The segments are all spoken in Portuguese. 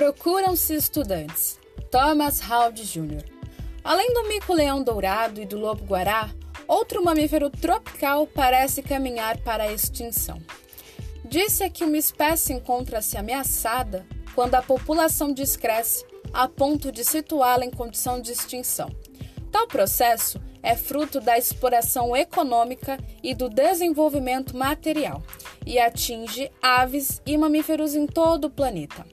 Procuram-se estudantes. Thomas Howard Jr. Além do mico-leão dourado e do lobo-guará, outro mamífero tropical parece caminhar para a extinção. Disse que uma espécie encontra-se ameaçada quando a população descresce a ponto de situá-la em condição de extinção. Tal processo é fruto da exploração econômica e do desenvolvimento material e atinge aves e mamíferos em todo o planeta.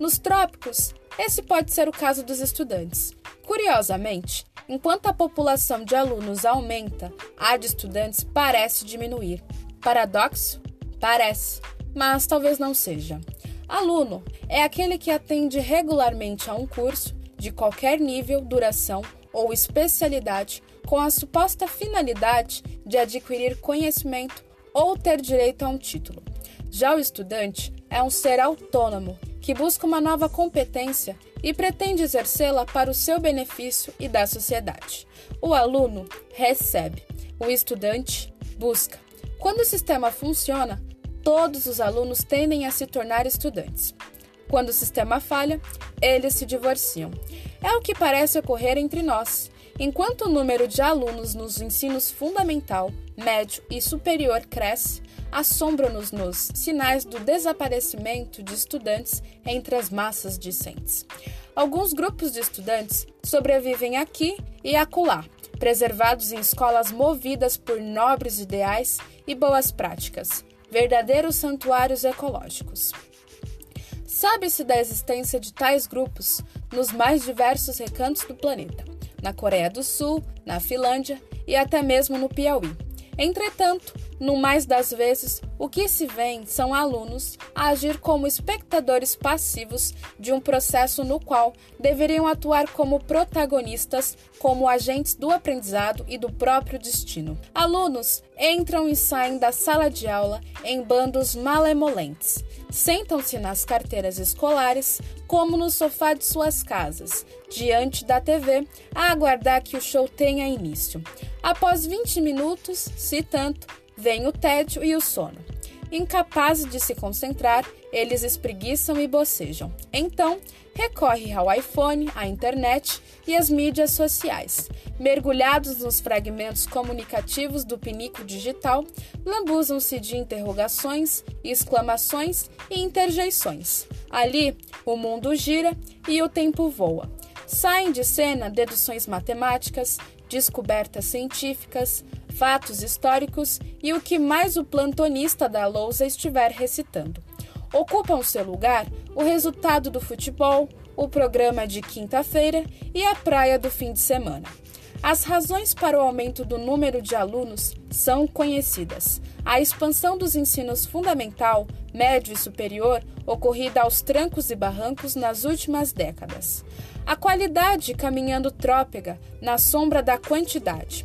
Nos trópicos, esse pode ser o caso dos estudantes. Curiosamente, enquanto a população de alunos aumenta, a de estudantes parece diminuir. Paradoxo? Parece, mas talvez não seja. Aluno é aquele que atende regularmente a um curso, de qualquer nível, duração ou especialidade, com a suposta finalidade de adquirir conhecimento ou ter direito a um título. Já o estudante é um ser autônomo que busca uma nova competência e pretende exercê-la para o seu benefício e da sociedade. O aluno recebe, o estudante busca. Quando o sistema funciona, todos os alunos tendem a se tornar estudantes. Quando o sistema falha, eles se divorciam. É o que parece ocorrer entre nós. Enquanto o número de alunos nos ensinos fundamental, médio e superior cresce, assombram-nos nos sinais do desaparecimento de estudantes entre as massas discentes. Alguns grupos de estudantes sobrevivem aqui e acolá, preservados em escolas movidas por nobres ideais e boas práticas, verdadeiros santuários ecológicos. Sabe-se da existência de tais grupos nos mais diversos recantos do planeta, na Coreia do Sul, na Finlândia e até mesmo no Piauí. Entretanto, no mais das vezes, o que se vê são alunos agir como espectadores passivos de um processo no qual deveriam atuar como protagonistas, como agentes do aprendizado e do próprio destino. Alunos entram e saem da sala de aula em bandos malemolentes. Sentam-se nas carteiras escolares, como no sofá de suas casas, diante da TV, a aguardar que o show tenha início. Após 20 minutos, se tanto, vem o tédio e o sono. Incapazes de se concentrar, eles espreguiçam e bocejam. Então, recorre ao iPhone, à internet e às mídias sociais. Mergulhados nos fragmentos comunicativos do pinico digital, lambuzam-se de interrogações, exclamações e interjeições. Ali, o mundo gira e o tempo voa. Saem de cena deduções matemáticas, descobertas científicas, fatos históricos e o que mais o plantonista da lousa estiver recitando. Ocupam seu lugar o resultado do futebol, o programa de quinta-feira e a praia do fim de semana. As razões para o aumento do número de alunos são conhecidas. A expansão dos ensinos fundamental, médio e superior, ocorrida aos trancos e barrancos nas últimas décadas. A qualidade caminhando trópega na sombra da quantidade.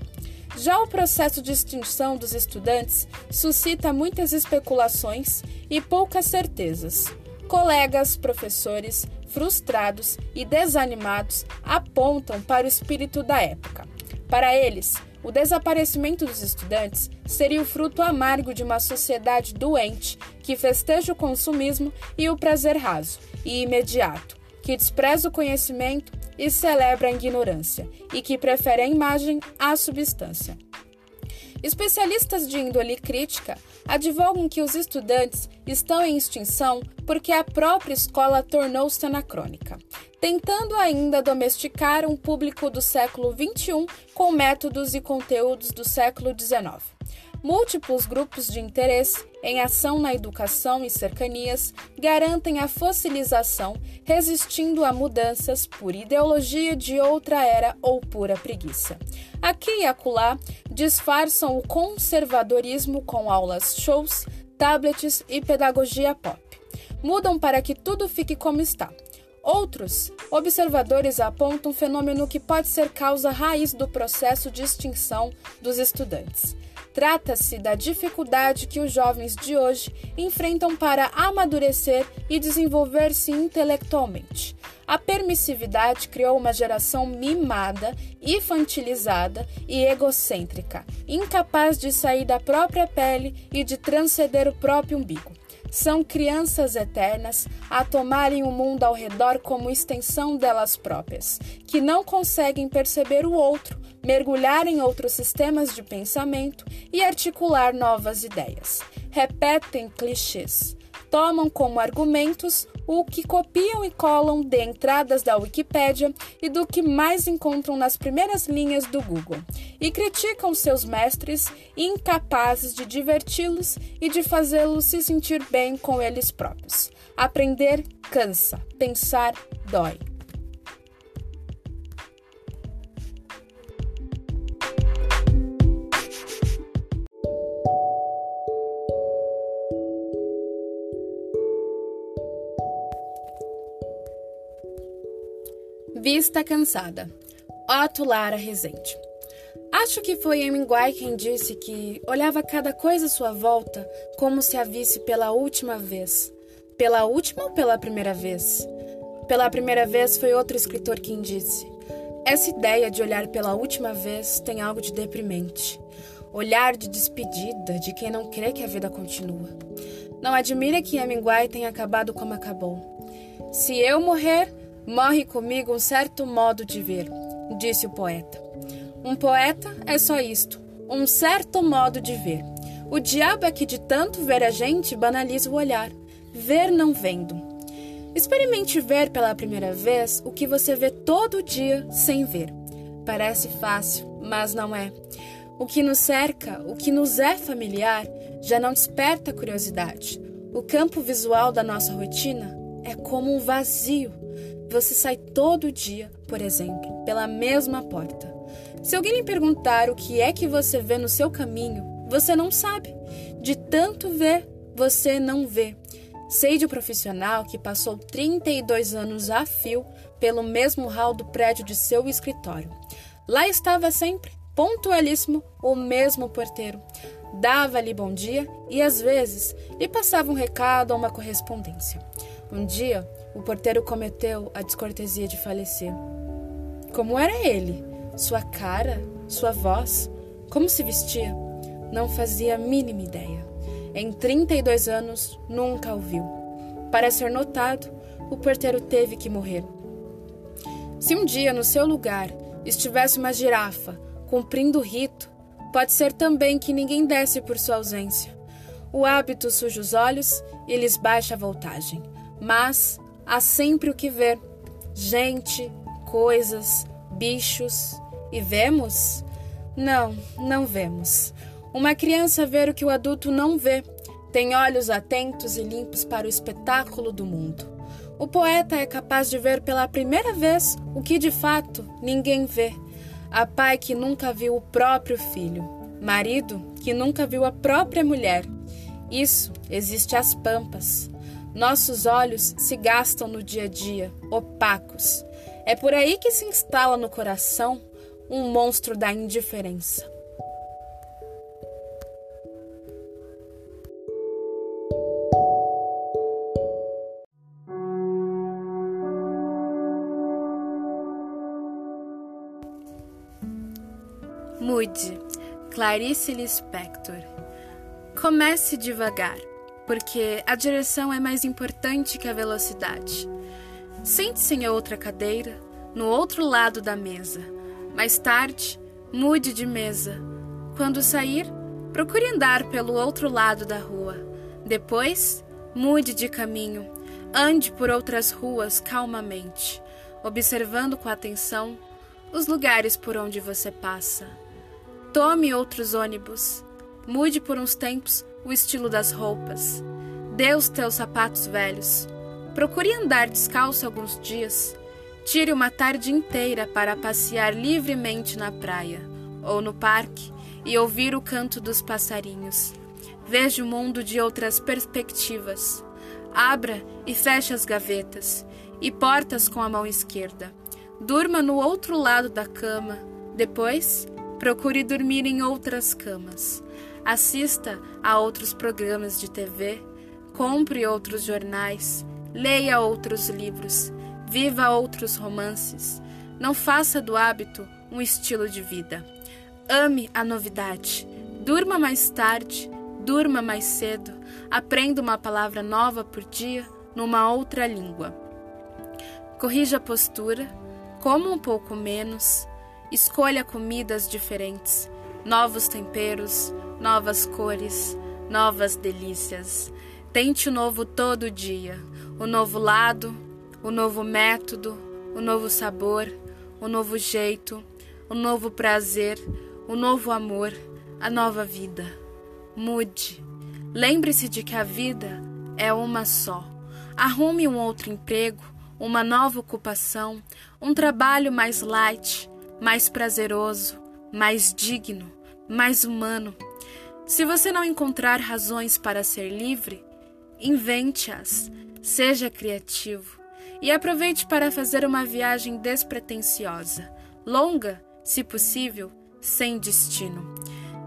Já o processo de extinção dos estudantes suscita muitas especulações e poucas certezas. Colegas, professores, frustrados e desanimados apontam para o espírito da época. Para eles, o desaparecimento dos estudantes seria o fruto amargo de uma sociedade doente que festeja o consumismo e o prazer raso e imediato, que despreza o conhecimento e celebra a ignorância, e que prefere a imagem à substância. Especialistas de índole crítica advogam que os estudantes estão em extinção porque a própria escola tornou-se anacrônica, tentando ainda domesticar um público do século XXI com métodos e conteúdos do século XIX. Múltiplos grupos de interesse em ação na educação e cercanias garantem a fossilização, resistindo a mudanças por ideologia de outra era ou pura preguiça. Aqui e acolá disfarçam o conservadorismo com aulas shows, tablets e pedagogia pop. Mudam para que tudo fique como está. Outros observadores apontam um fenômeno que pode ser causa raiz do processo de extinção dos estudantes. Trata-se da dificuldade que os jovens de hoje enfrentam para amadurecer e desenvolver-se intelectualmente. A permissividade criou uma geração mimada, infantilizada e egocêntrica, incapaz de sair da própria pele e de transcender o próprio umbigo. São crianças eternas a tomarem o mundo ao redor como extensão delas próprias, que não conseguem perceber o outro, mergulhar em outros sistemas de pensamento e articular novas ideias. Repetem clichês tomam como argumentos o que copiam e colam de entradas da Wikipédia e do que mais encontram nas primeiras linhas do Google, e criticam seus mestres incapazes de diverti-los e de fazê-los se sentir bem com eles próprios. Aprender cansa, pensar dói. Vista cansada. Otto Lara Rezende. Acho que foi Hemingway quem disse que olhava cada coisa à sua volta como se a visse pela última vez. Pela última ou pela primeira vez? Pela primeira vez foi outro escritor quem disse. Essa ideia de olhar pela última vez tem algo de deprimente. Olhar de despedida de quem não crê que a vida continua. Não admira que Hemingway tenha acabado como acabou. Se eu morrer, Morre comigo um certo modo de ver, disse o poeta. Um poeta é só isto, um certo modo de ver. O diabo é que de tanto ver a gente banaliza o olhar, ver não vendo. Experimente ver pela primeira vez o que você vê todo dia sem ver. Parece fácil, mas não é. O que nos cerca, o que nos é familiar, já não desperta curiosidade. O campo visual da nossa rotina é como um vazio você sai todo dia, por exemplo, pela mesma porta. Se alguém lhe perguntar o que é que você vê no seu caminho, você não sabe. De tanto ver, você não vê. Sei de um profissional que passou 32 anos a fio pelo mesmo hall do prédio de seu escritório. Lá estava sempre, pontualíssimo, o mesmo porteiro. Dava-lhe bom dia e, às vezes, lhe passava um recado ou uma correspondência. Um dia, o porteiro cometeu a descortesia de falecer. Como era ele? Sua cara? Sua voz? Como se vestia? Não fazia a mínima ideia. Em 32 anos, nunca o viu. Para ser notado, o porteiro teve que morrer. Se um dia no seu lugar estivesse uma girafa cumprindo o rito, pode ser também que ninguém desse por sua ausência. O hábito suja os olhos e lhes baixa a voltagem. Mas há sempre o que ver: gente, coisas, bichos. E vemos? Não, não vemos. Uma criança vê o que o adulto não vê. Tem olhos atentos e limpos para o espetáculo do mundo. O poeta é capaz de ver pela primeira vez o que de fato ninguém vê. Há pai que nunca viu o próprio filho, marido que nunca viu a própria mulher. Isso existe às pampas. Nossos olhos se gastam no dia a dia, opacos. É por aí que se instala no coração um monstro da indiferença. Mude, Clarice Lispector. Comece devagar porque a direção é mais importante que a velocidade. Sente-se em outra cadeira, no outro lado da mesa. Mais tarde, mude de mesa. Quando sair, procure andar pelo outro lado da rua. Depois, mude de caminho. Ande por outras ruas calmamente, observando com atenção os lugares por onde você passa. Tome outros ônibus. Mude por uns tempos o estilo das roupas. Dê os teus sapatos velhos. Procure andar descalço alguns dias. Tire uma tarde inteira para passear livremente na praia ou no parque e ouvir o canto dos passarinhos. Veja o mundo de outras perspectivas. Abra e feche as gavetas e portas com a mão esquerda. Durma no outro lado da cama. Depois, procure dormir em outras camas assista a outros programas de TV, compre outros jornais, leia outros livros, viva outros romances. Não faça do hábito um estilo de vida. Ame a novidade, durma mais tarde, durma mais cedo, aprenda uma palavra nova por dia numa outra língua. Corrija a postura, coma um pouco menos, escolha comidas diferentes, novos temperos, novas cores, novas delícias. Tente o novo todo dia, o novo lado, o novo método, o novo sabor, o novo jeito, o novo prazer, o novo amor, a nova vida. Mude. Lembre-se de que a vida é uma só. Arrume um outro emprego, uma nova ocupação, um trabalho mais light, mais prazeroso, mais digno, mais humano. Se você não encontrar razões para ser livre, invente-as, seja criativo e aproveite para fazer uma viagem despretensiosa, longa, se possível, sem destino.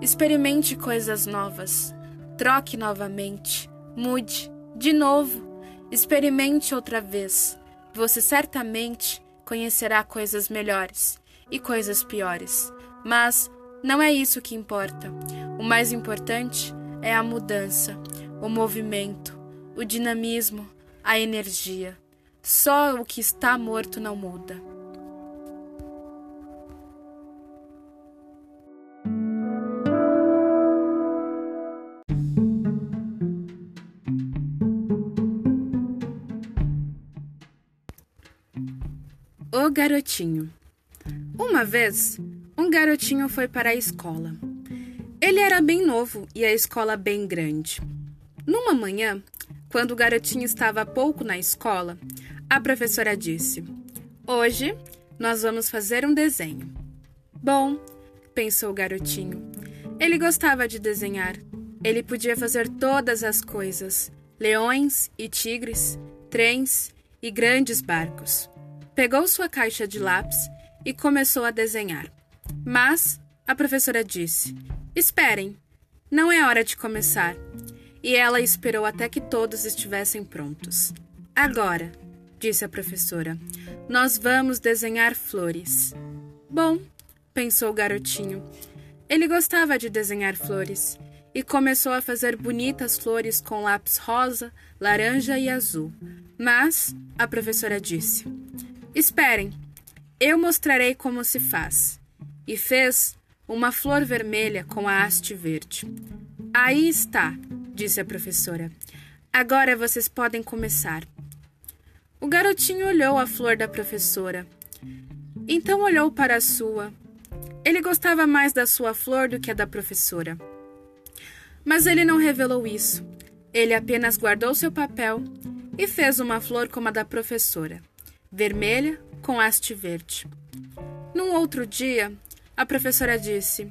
Experimente coisas novas, troque novamente, mude, de novo, experimente outra vez. Você certamente conhecerá coisas melhores e coisas piores, mas não é isso que importa. O mais importante é a mudança, o movimento, o dinamismo, a energia. Só o que está morto não muda. O garotinho. Uma vez, um garotinho foi para a escola. Ele era bem novo e a escola bem grande. Numa manhã, quando o garotinho estava há pouco na escola, a professora disse: Hoje nós vamos fazer um desenho. Bom, pensou o garotinho. Ele gostava de desenhar. Ele podia fazer todas as coisas: leões e tigres, trens e grandes barcos. Pegou sua caixa de lápis e começou a desenhar. Mas a professora disse: Esperem, não é hora de começar. E ela esperou até que todos estivessem prontos. Agora, disse a professora, nós vamos desenhar flores. Bom, pensou o garotinho. Ele gostava de desenhar flores e começou a fazer bonitas flores com lápis rosa, laranja e azul. Mas a professora disse: Esperem, eu mostrarei como se faz. E fez uma flor vermelha com a haste verde. Aí está, disse a professora. Agora vocês podem começar. O garotinho olhou a flor da professora. Então olhou para a sua. Ele gostava mais da sua flor do que a da professora. Mas ele não revelou isso. Ele apenas guardou seu papel e fez uma flor como a da professora vermelha com haste verde. Num outro dia, a professora disse: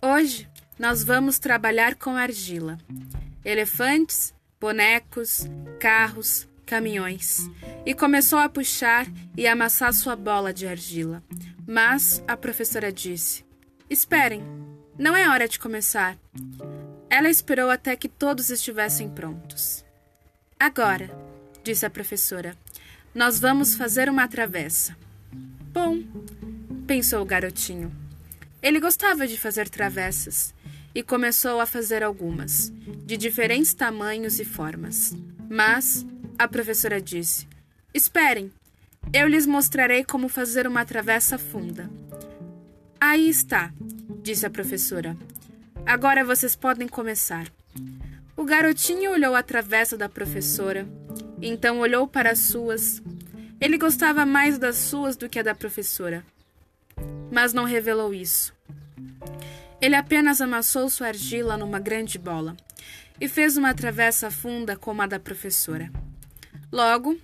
Hoje nós vamos trabalhar com argila. Elefantes, bonecos, carros, caminhões. E começou a puxar e amassar sua bola de argila. Mas a professora disse: Esperem, não é hora de começar. Ela esperou até que todos estivessem prontos. Agora, disse a professora, nós vamos fazer uma travessa. Bom, pensou o garotinho. Ele gostava de fazer travessas e começou a fazer algumas, de diferentes tamanhos e formas. Mas a professora disse: Esperem, eu lhes mostrarei como fazer uma travessa funda. Aí está, disse a professora. Agora vocês podem começar. O garotinho olhou a travessa da professora então olhou para as suas. Ele gostava mais das suas do que a da professora. Mas não revelou isso. Ele apenas amassou sua argila numa grande bola e fez uma travessa funda como a da professora. Logo,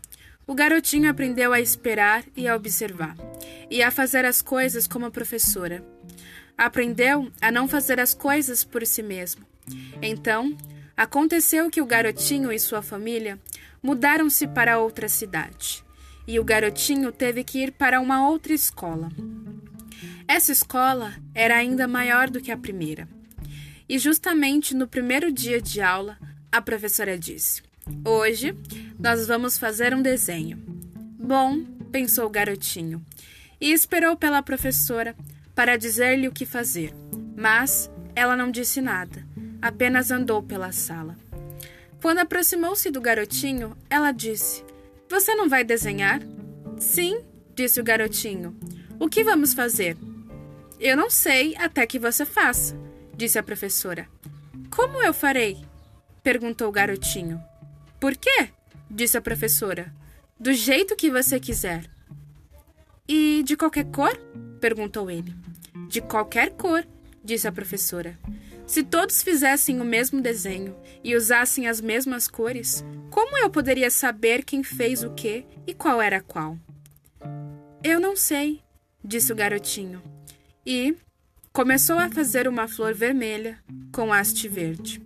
o garotinho aprendeu a esperar e a observar, e a fazer as coisas como a professora. Aprendeu a não fazer as coisas por si mesmo. Então, aconteceu que o garotinho e sua família mudaram-se para outra cidade e o garotinho teve que ir para uma outra escola. Essa escola era ainda maior do que a primeira. E justamente no primeiro dia de aula, a professora disse: Hoje nós vamos fazer um desenho. Bom, pensou o garotinho, e esperou pela professora para dizer-lhe o que fazer. Mas ela não disse nada, apenas andou pela sala. Quando aproximou-se do garotinho, ela disse: Você não vai desenhar? Sim, disse o garotinho. O que vamos fazer? Eu não sei até que você faça, disse a professora. Como eu farei? perguntou o garotinho. Por quê? disse a professora. Do jeito que você quiser. E de qualquer cor? perguntou ele. De qualquer cor, disse a professora. Se todos fizessem o mesmo desenho e usassem as mesmas cores, como eu poderia saber quem fez o que e qual era qual? Eu não sei, disse o garotinho. E começou a fazer uma flor vermelha com haste verde.